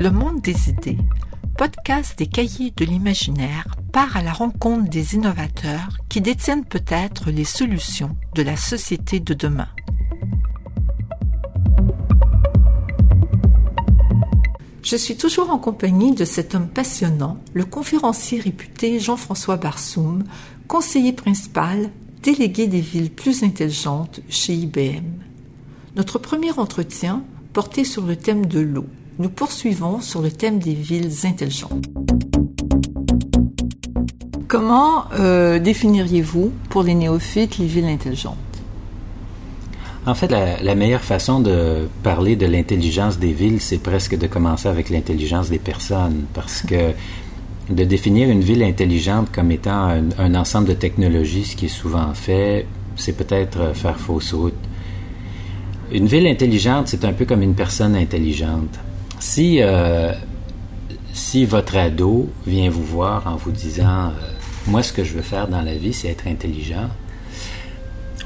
Le monde des idées, podcast des cahiers de l'imaginaire, part à la rencontre des innovateurs qui détiennent peut-être les solutions de la société de demain. Je suis toujours en compagnie de cet homme passionnant, le conférencier réputé Jean-François Barsoum, conseiller principal, délégué des villes plus intelligentes chez IBM. Notre premier entretien portait sur le thème de l'eau. Nous poursuivons sur le thème des villes intelligentes. Comment euh, définiriez-vous pour les néophytes les villes intelligentes? En fait, la, meilleure façon de parler de l'intelligence des villes, c'est presque de commencer avec l'intelligence des personnes, parce que de définir une ville intelligente comme étant un, ensemble de technologies, ce qui est souvent fait, c'est peut-être faire fausse route. Une ville intelligente, c'est un peu comme une personne intelligente. Si, euh, si votre ado vient vous voir en vous disant euh, Moi, ce que je veux faire dans la vie, c'est être intelligent,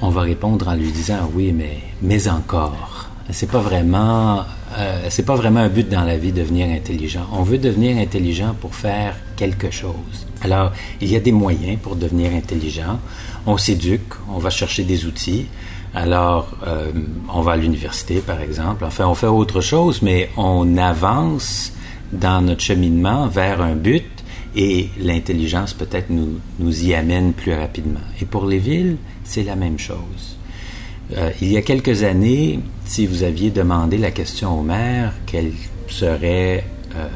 on va répondre en lui disant Oui, mais, mais encore. C'est pas vraiment. Euh, c'est pas vraiment un but dans la vie de devenir intelligent. On veut devenir intelligent pour faire quelque chose. Alors, il y a des moyens pour devenir intelligent. On s'éduque, on va chercher des outils. Alors, euh, on va à l'université, par exemple. Enfin, on fait autre chose, mais on avance dans notre cheminement vers un but et l'intelligence peut-être nous, nous y amène plus rapidement. Et pour les villes, c'est la même chose. Euh, il y a quelques années, si vous aviez demandé la question au maire, quelle serait, euh,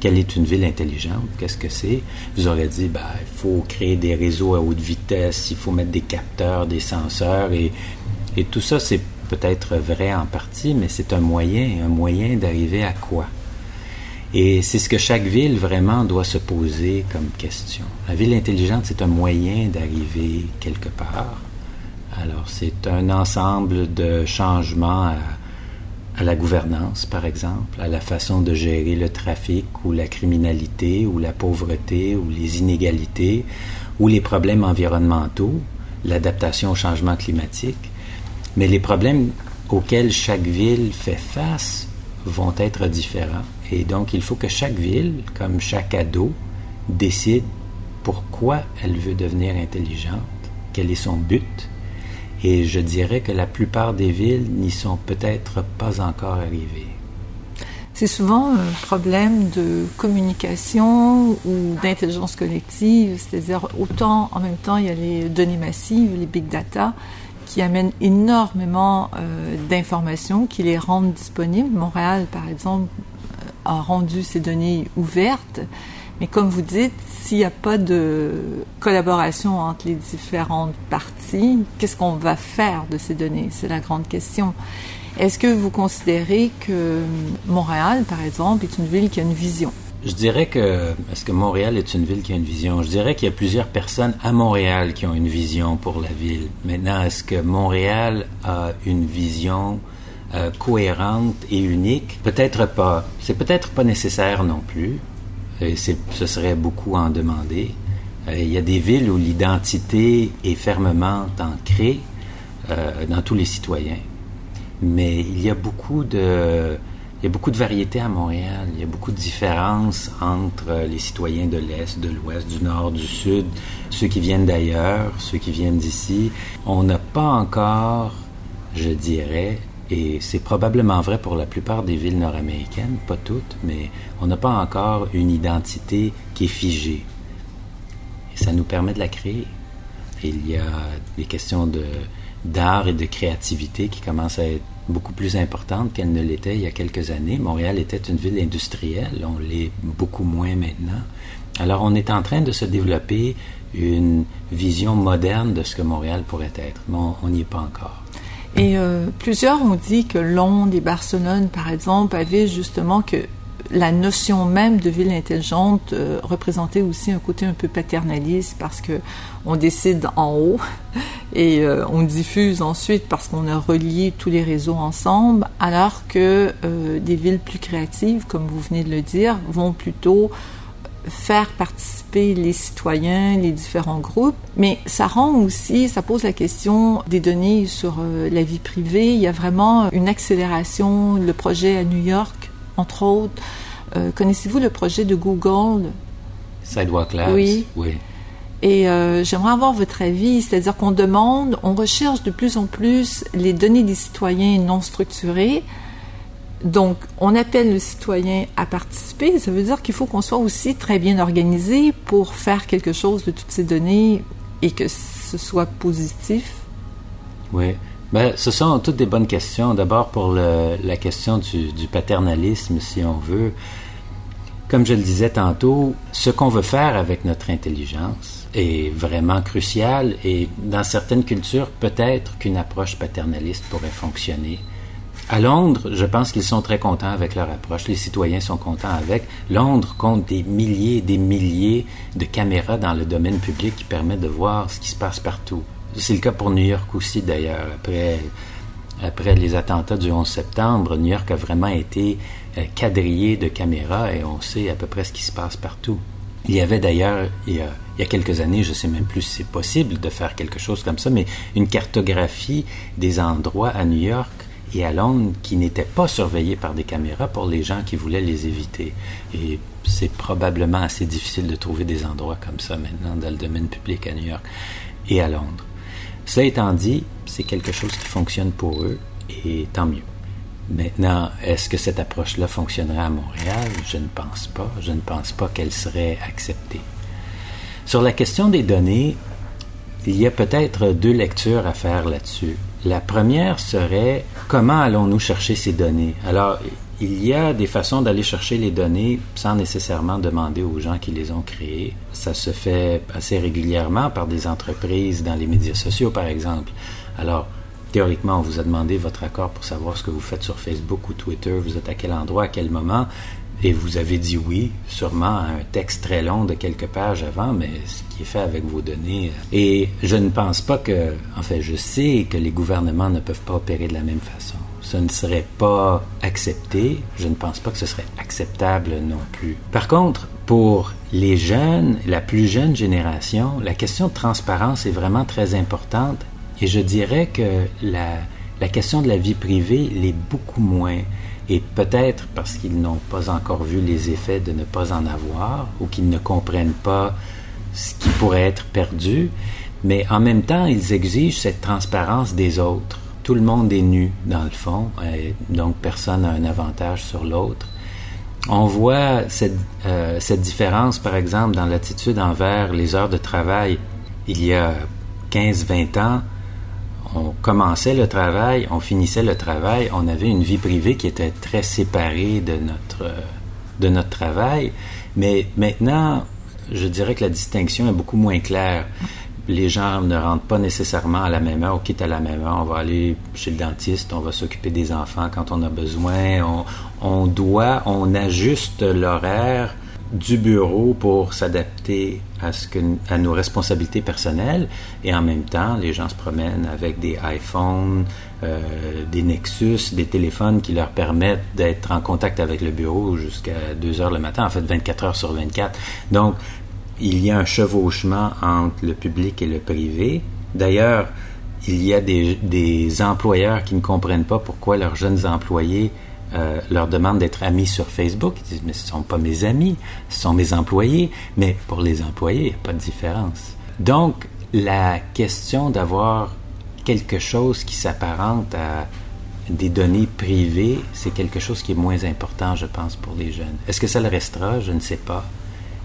quelle est une ville intelligente, qu'est-ce que c'est, vous aurez dit, ben, il faut créer des réseaux à haute vitesse, il faut mettre des capteurs, des senseurs, et, et tout ça, c'est peut-être vrai en partie, mais c'est un moyen, un moyen d'arriver à quoi? Et c'est ce que chaque ville vraiment doit se poser comme question. La ville intelligente, c'est un moyen d'arriver quelque part. Alors, c'est un ensemble de changements à, la gouvernance, par exemple, à la façon de gérer le trafic ou la criminalité ou la pauvreté ou les inégalités ou les problèmes environnementaux, l'adaptation au changement climatique. Mais les problèmes auxquels chaque ville fait face vont être différents. Et donc, il faut que chaque ville, comme chaque ado, décide pourquoi elle veut devenir intelligente, quel est son but, et je dirais que la plupart des villes n'y sont peut-être pas encore arrivées. C'est souvent un problème de communication ou d'intelligence collective, c'est-à-dire autant en même temps il y a les données massives, les big data, qui amènent énormément euh, d'informations, qui les rendent disponibles. Montréal, par exemple, a rendu ces données ouvertes, mais comme vous dites, s'il n'y a pas de collaboration entre les différentes parties, qu'est-ce qu'on va faire de ces données? C'est la grande question. Est-ce que vous considérez que Montréal, par exemple, est une ville qui a une vision? Je dirais que, est-ce que Montréal est une ville qui a une vision? Je dirais qu'il y a plusieurs personnes à Montréal qui ont une vision pour la ville. Maintenant, est-ce que Montréal a une vision euh, cohérente et unique? Peut-être pas. C'est peut-être pas nécessaire non plus. Et ce serait beaucoup à en demander. Euh, il y a des villes où l'identité est fermement ancrée euh, dans tous les citoyens. Mais il y a beaucoup de il y a beaucoup de variétés à Montréal. Il y a beaucoup de différences entre les citoyens de l'Est, de l'Ouest, du Nord, du Sud, ceux qui viennent d'ailleurs, ceux qui viennent d'ici. On n'a pas encore, je dirais, et c'est probablement vrai pour la plupart des villes nord-américaines, pas toutes, mais on n'a pas encore une identité qui est figée. Et ça nous permet de la créer. Il y a des questions de, d'art et de créativité qui commencent à être beaucoup plus importante qu'elle ne l'était il y a quelques années. Montréal était une ville industrielle, on l'est beaucoup moins maintenant. Alors on est en train de se développer une vision moderne de ce que Montréal pourrait être, mais on n'y est pas encore. Et euh, plusieurs ont dit que Londres et Barcelone, par exemple, avaient justement que la notion même de ville intelligente euh, représentait aussi un côté un peu paternaliste parce que on décide en haut et euh, on diffuse ensuite parce qu'on a relié tous les réseaux ensemble, alors que euh, des villes plus créatives, comme vous venez de le dire, vont plutôt faire participer les citoyens, les différents groupes, mais ça rend aussi, ça pose la question des données sur la vie privée. Il y a vraiment une accélération. Le projet à New York entre autres, Euh, connaissez-vous le projet de Google? Sidewalk Labs Oui. oui. Et euh, j'aimerais avoir votre avis, c'est-à-dire qu'on demande, on recherche de plus en plus les données des citoyens non structurées. Donc, on appelle le citoyen à participer. Ça veut dire qu'il faut qu'on soit aussi très bien organisé pour faire quelque chose de toutes ces données et que ce soit positif. Oui. Ben, ce sont toutes des bonnes questions. D'abord pour la question du, du, paternalisme, si on veut. Comme je le disais tantôt, ce qu'on veut faire avec notre intelligence est vraiment crucial et dans certaines cultures, peut-être qu'une approche paternaliste pourrait fonctionner. À Londres, je pense qu'ils sont très contents avec leur approche. Les citoyens sont contents avec. Londres compte des milliers et des milliers de caméras dans le domaine public qui permettent de voir ce qui se passe partout. C'est le cas pour New York aussi, d'ailleurs. Après, les attentats du 11 septembre, New York a vraiment été quadrillé de caméras et on sait à peu près ce qui se passe partout. Il y avait d'ailleurs, il, il, y a quelques années, je ne sais même plus si c'est possible de faire quelque chose comme ça, mais une cartographie des endroits à New York et à Londres qui n'étaient pas surveillés par des caméras pour les gens qui voulaient les éviter. Et c'est probablement assez difficile de trouver des endroits comme ça maintenant dans le domaine public à New York et à Londres. Cela étant dit, c'est quelque chose qui fonctionne pour eux et tant mieux. Maintenant, est-ce que cette approche-là fonctionnerait à Montréal? Je ne pense pas. Je ne pense pas qu'elle serait acceptée. Sur la question des données, il y a peut-être deux lectures à faire là-dessus. La première serait comment allons-nous chercher ces données? Alors, il y a des façons d'aller chercher les données sans nécessairement demander aux gens qui les ont créées. Ça se fait assez régulièrement par des entreprises dans les médias sociaux, par exemple. Alors, théoriquement, on vous a demandé votre accord pour savoir ce que vous faites sur Facebook ou Twitter, vous êtes à quel endroit, à quel moment, et vous avez dit oui, sûrement à un texte très long de quelques pages avant, mais ce qui est fait avec vos données. Et je ne pense pas que, enfin, je sais que les gouvernements ne peuvent pas opérer de la même façon. Ce ne serait pas accepté. Je ne pense pas que ce serait acceptable non plus. Par contre, pour les jeunes, la plus jeune génération, la question de transparence est vraiment très importante et je dirais que la, la question de la vie privée l'est beaucoup moins. Et peut-être parce qu'ils n'ont pas encore vu les effets de ne pas en avoir ou qu'ils ne comprennent pas ce qui pourrait être perdu, mais en même temps, ils exigent cette transparence des autres. Tout le monde est nu, dans le fond, et donc personne n'a un avantage sur l'autre. On voit cette, euh, différence, par exemple, dans l'attitude envers les heures de travail. Il y a 15-20 ans, on commençait le travail, on finissait le travail, on avait une vie privée qui était très séparée de notre, de notre travail. Mais maintenant, je dirais que la distinction est beaucoup moins claire. Les gens ne rentrent pas nécessairement à la même heure, on quitte à la même heure, on va aller chez le dentiste, on va s'occuper des enfants quand on a besoin, on, on doit, on ajuste l'horaire du bureau pour s'adapter à, ce que, à nos responsabilités personnelles. Et en même temps, les gens se promènent avec des iPhones, euh, des Nexus, des téléphones qui leur permettent d'être en contact avec le bureau jusqu'à 2 heures le matin, en fait 24 heures sur 24. Donc, il y a un chevauchement entre le public et le privé. D'ailleurs, il y a des, employeurs qui ne comprennent pas pourquoi leurs jeunes employés euh, leur demandent d'être amis sur Facebook. Ils disent, mais ce ne sont pas mes amis, ce sont mes employés. Mais pour les employés, il n'y a pas de différence. Donc, la question d'avoir quelque chose qui s'apparente à des données privées, c'est quelque chose qui est moins important, je pense, pour les jeunes. Est-ce que ça le restera? Je ne sais pas.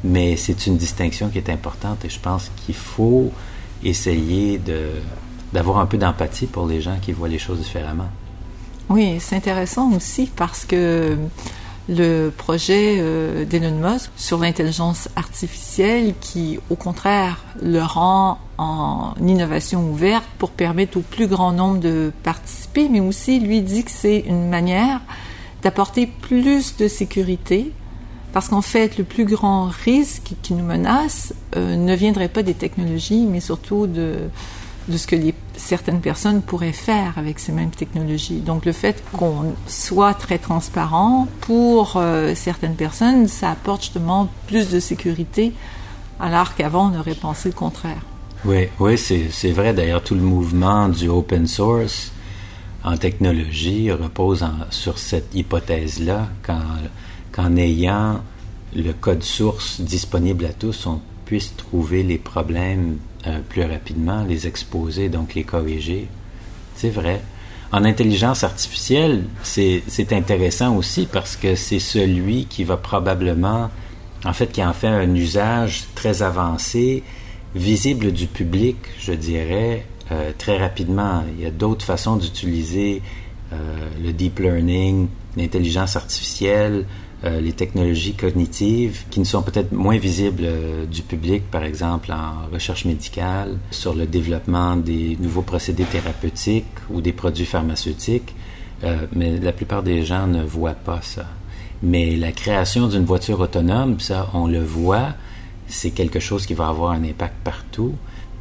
Mais c'est une distinction qui est importante et je pense qu'il faut essayer d'avoir un peu d'empathie pour les gens qui voient les choses différemment. Oui, c'est intéressant aussi parce que le projet euh, d'Elon Musk sur l'intelligence artificielle qui, au contraire, le rend en innovation ouverte pour permettre au plus grand nombre de participer, mais aussi lui dit que c'est une manière d'apporter plus de sécurité parce qu'en fait, le plus grand risque qui nous menace euh, ne viendrait pas des technologies, mais surtout de, de ce que certaines personnes pourraient faire avec ces mêmes technologies. Donc le fait qu'on soit très transparent pour euh, certaines personnes, ça apporte justement plus de sécurité, alors qu'avant on aurait pensé le contraire. Oui, oui, c'est vrai. D'ailleurs, tout le mouvement du open source en technologie repose sur cette hypothèse-là. Quand qu'en ayant le code source disponible à tous, on puisse trouver les problèmes euh, plus rapidement, les exposer, donc les corriger. C'est vrai. En intelligence artificielle, c'est intéressant aussi parce que c'est celui qui va probablement, en fait, qui en fait un usage très avancé, visible du public, je dirais, euh, très rapidement. Il y a d'autres façons d'utiliser euh, le deep learning, l'intelligence artificielle, euh, les technologies cognitives qui ne sont peut-être moins visibles euh, du public, par exemple en recherche médicale, sur le développement des nouveaux procédés thérapeutiques ou des produits pharmaceutiques, euh, mais la plupart des gens ne voient pas ça. Mais la création d'une voiture autonome, ça, on le voit, c'est quelque chose qui va avoir un impact partout.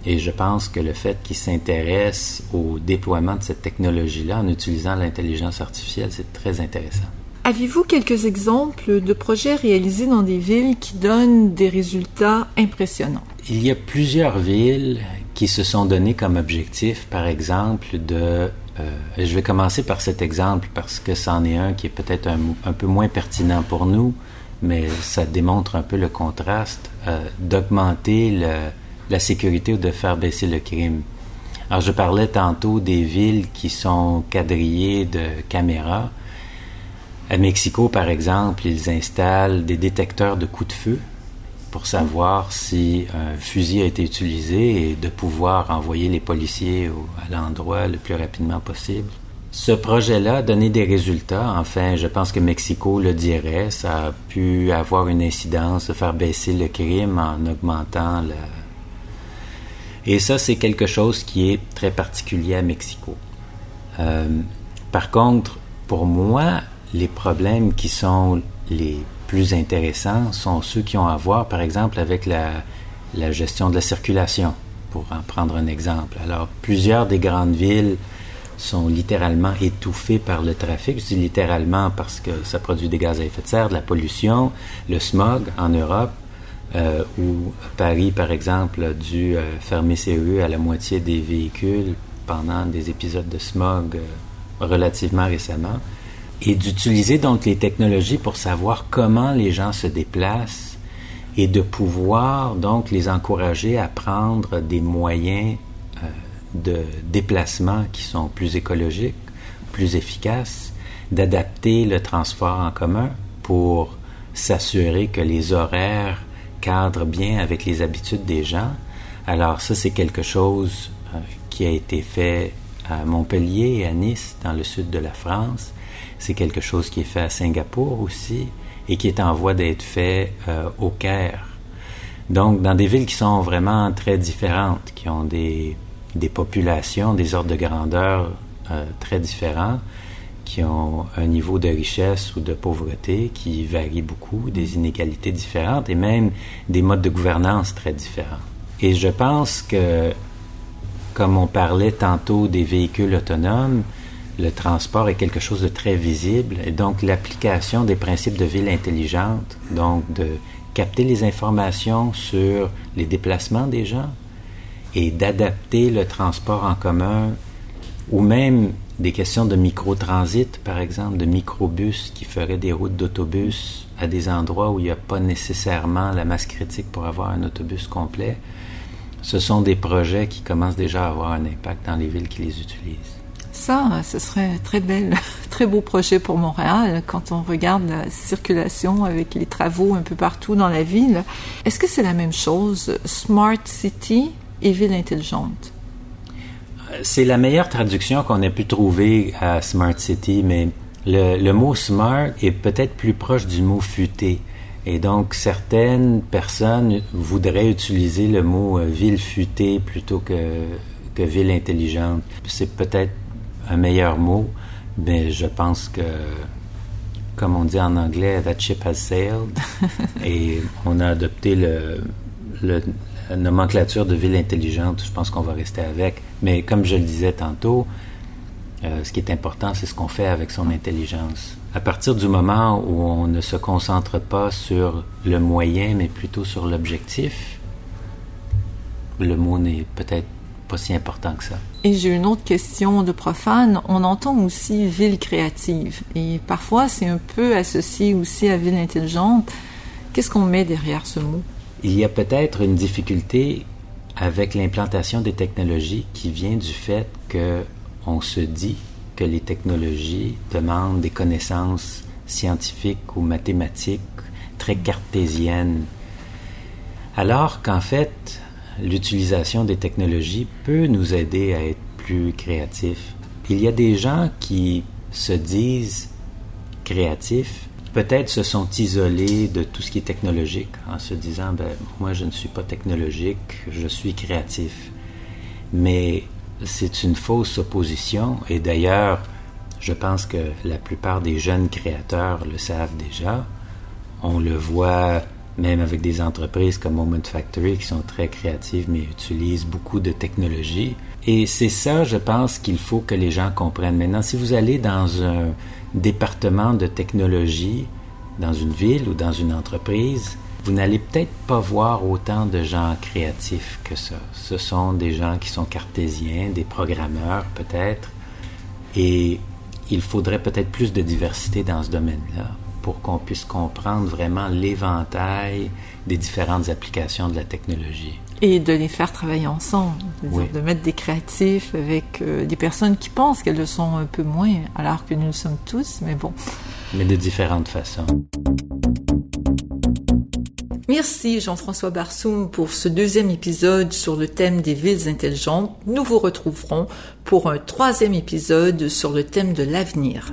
Et je pense que le fait qu'ils s'intéressent au déploiement de cette technologie-là en utilisant l'intelligence artificielle, c'est très intéressant. Avez-vous quelques exemples de projets réalisés dans des villes qui donnent des résultats impressionnants? Il y a plusieurs villes qui se sont données comme objectif, par exemple, de... Euh, je vais commencer par cet exemple parce que c'en est un qui est peut-être un, peu moins pertinent pour nous, mais ça démontre un peu le contraste, euh, d'augmenter la sécurité ou de faire baisser le crime. Alors, je parlais tantôt des villes qui sont quadrillées de caméras. À Mexico, par exemple, ils installent des détecteurs de coups de feu pour savoir si un fusil a été utilisé et de pouvoir envoyer les policiers à l'endroit le plus rapidement possible. Ce projet-là a donné des résultats. Enfin, je pense que Mexico le dirait. Ça a pu avoir une incidence de faire baisser le crime en augmentant la... Et ça, c'est quelque chose qui est très particulier à Mexico. Euh, par contre, pour moi, les problèmes qui sont les plus intéressants sont ceux qui ont à voir, par exemple, avec la, gestion de la circulation, pour en prendre un exemple. Alors, plusieurs des grandes villes sont littéralement étouffées par le trafic. Je dis littéralement parce que ça produit des gaz à effet de serre, de la pollution, le smog en Europe, euh, où Paris, par exemple, a dû euh, fermer ses rues à la moitié des véhicules pendant des épisodes de smog euh, relativement récemment et d'utiliser donc les technologies pour savoir comment les gens se déplacent et de pouvoir donc les encourager à prendre des moyens euh, de déplacement qui sont plus écologiques, plus efficaces, d'adapter le transport en commun pour s'assurer que les horaires cadrent bien avec les habitudes des gens. Alors ça, c'est quelque chose euh, qui a été fait à Montpellier et à Nice, dans le sud de la France, c'est quelque chose qui est fait à Singapour aussi et qui est en voie d'être fait euh, au Caire. Donc, dans des villes qui sont vraiment très différentes, qui ont des, populations, des ordres de grandeur euh, très différents, qui ont un niveau de richesse ou de pauvreté qui varie beaucoup, des inégalités différentes et même des modes de gouvernance très différents. Et je pense que, comme on parlait tantôt des véhicules autonomes, le transport est quelque chose de très visible et donc l'application des principes de ville intelligente, donc de capter les informations sur les déplacements des gens et d'adapter le transport en commun ou même des questions de micro-transit, par exemple, de microbus qui feraient des routes d'autobus à des endroits où il n'y a pas nécessairement la masse critique pour avoir un autobus complet. Ce sont des projets qui commencent déjà à avoir un impact dans les villes qui les utilisent. Ça, ce serait un très bel, très beau projet pour Montréal quand on regarde la circulation avec les travaux un peu partout dans la ville. Est-ce que c'est la même chose, Smart City et ville intelligente? C'est la meilleure traduction qu'on ait pu trouver à Smart City, mais le, mot smart est peut-être plus proche du mot futé. Et donc, certaines personnes voudraient utiliser le mot euh, ville futée plutôt que, que ville intelligente. C'est peut-être un meilleur mot, mais je pense que, comme on dit en anglais, that ship has sailed. et on a adopté le, la nomenclature de ville intelligente. Je pense qu'on va rester avec. Mais comme je le disais tantôt, euh, ce qui est important, c'est ce qu'on fait avec son intelligence. À partir du moment où on ne se concentre pas sur le moyen, mais plutôt sur l'objectif, le mot n'est peut-être pas si important que ça. Et j'ai une autre question de profane. On entend aussi ville créative. Et parfois, c'est un peu associé aussi à ville intelligente. Qu'est-ce qu'on met derrière ce mot? Il y a peut-être une difficulté avec l'implantation des technologies qui vient du fait que on se dit que les technologies demandent des connaissances scientifiques ou mathématiques très cartésiennes, alors qu'en fait, l'utilisation des technologies peut nous aider à être plus créatifs. Il y a des gens qui se disent créatifs, peut-être se sont isolés de tout ce qui est technologique en se disant, ben, moi je ne suis pas technologique, je suis créatif. Mais c'est une fausse opposition et d'ailleurs, je pense que la plupart des jeunes créateurs le savent déjà. On le voit même avec des entreprises comme Moment Factory qui sont très créatives mais utilisent beaucoup de technologies. Et c'est ça, je pense, qu'il faut que les gens comprennent. Maintenant, si vous allez dans un département de technologie, dans une ville ou dans une entreprise, vous n'allez peut-être pas voir autant de gens créatifs que ça. Ce sont des gens qui sont cartésiens, des programmeurs peut-être, et il faudrait peut-être plus de diversité dans ce domaine-là pour qu'on puisse comprendre vraiment l'éventail des différentes applications de la technologie. Et de les faire travailler ensemble, de mettre des créatifs avec euh, des personnes qui pensent qu'elles le sont un peu moins, alors que nous le sommes tous, mais bon. Mais de différentes façons. Merci Jean-François Barsoum pour ce deuxième épisode sur le thème des villes intelligentes. Nous vous retrouverons pour un troisième épisode sur le thème de l'avenir.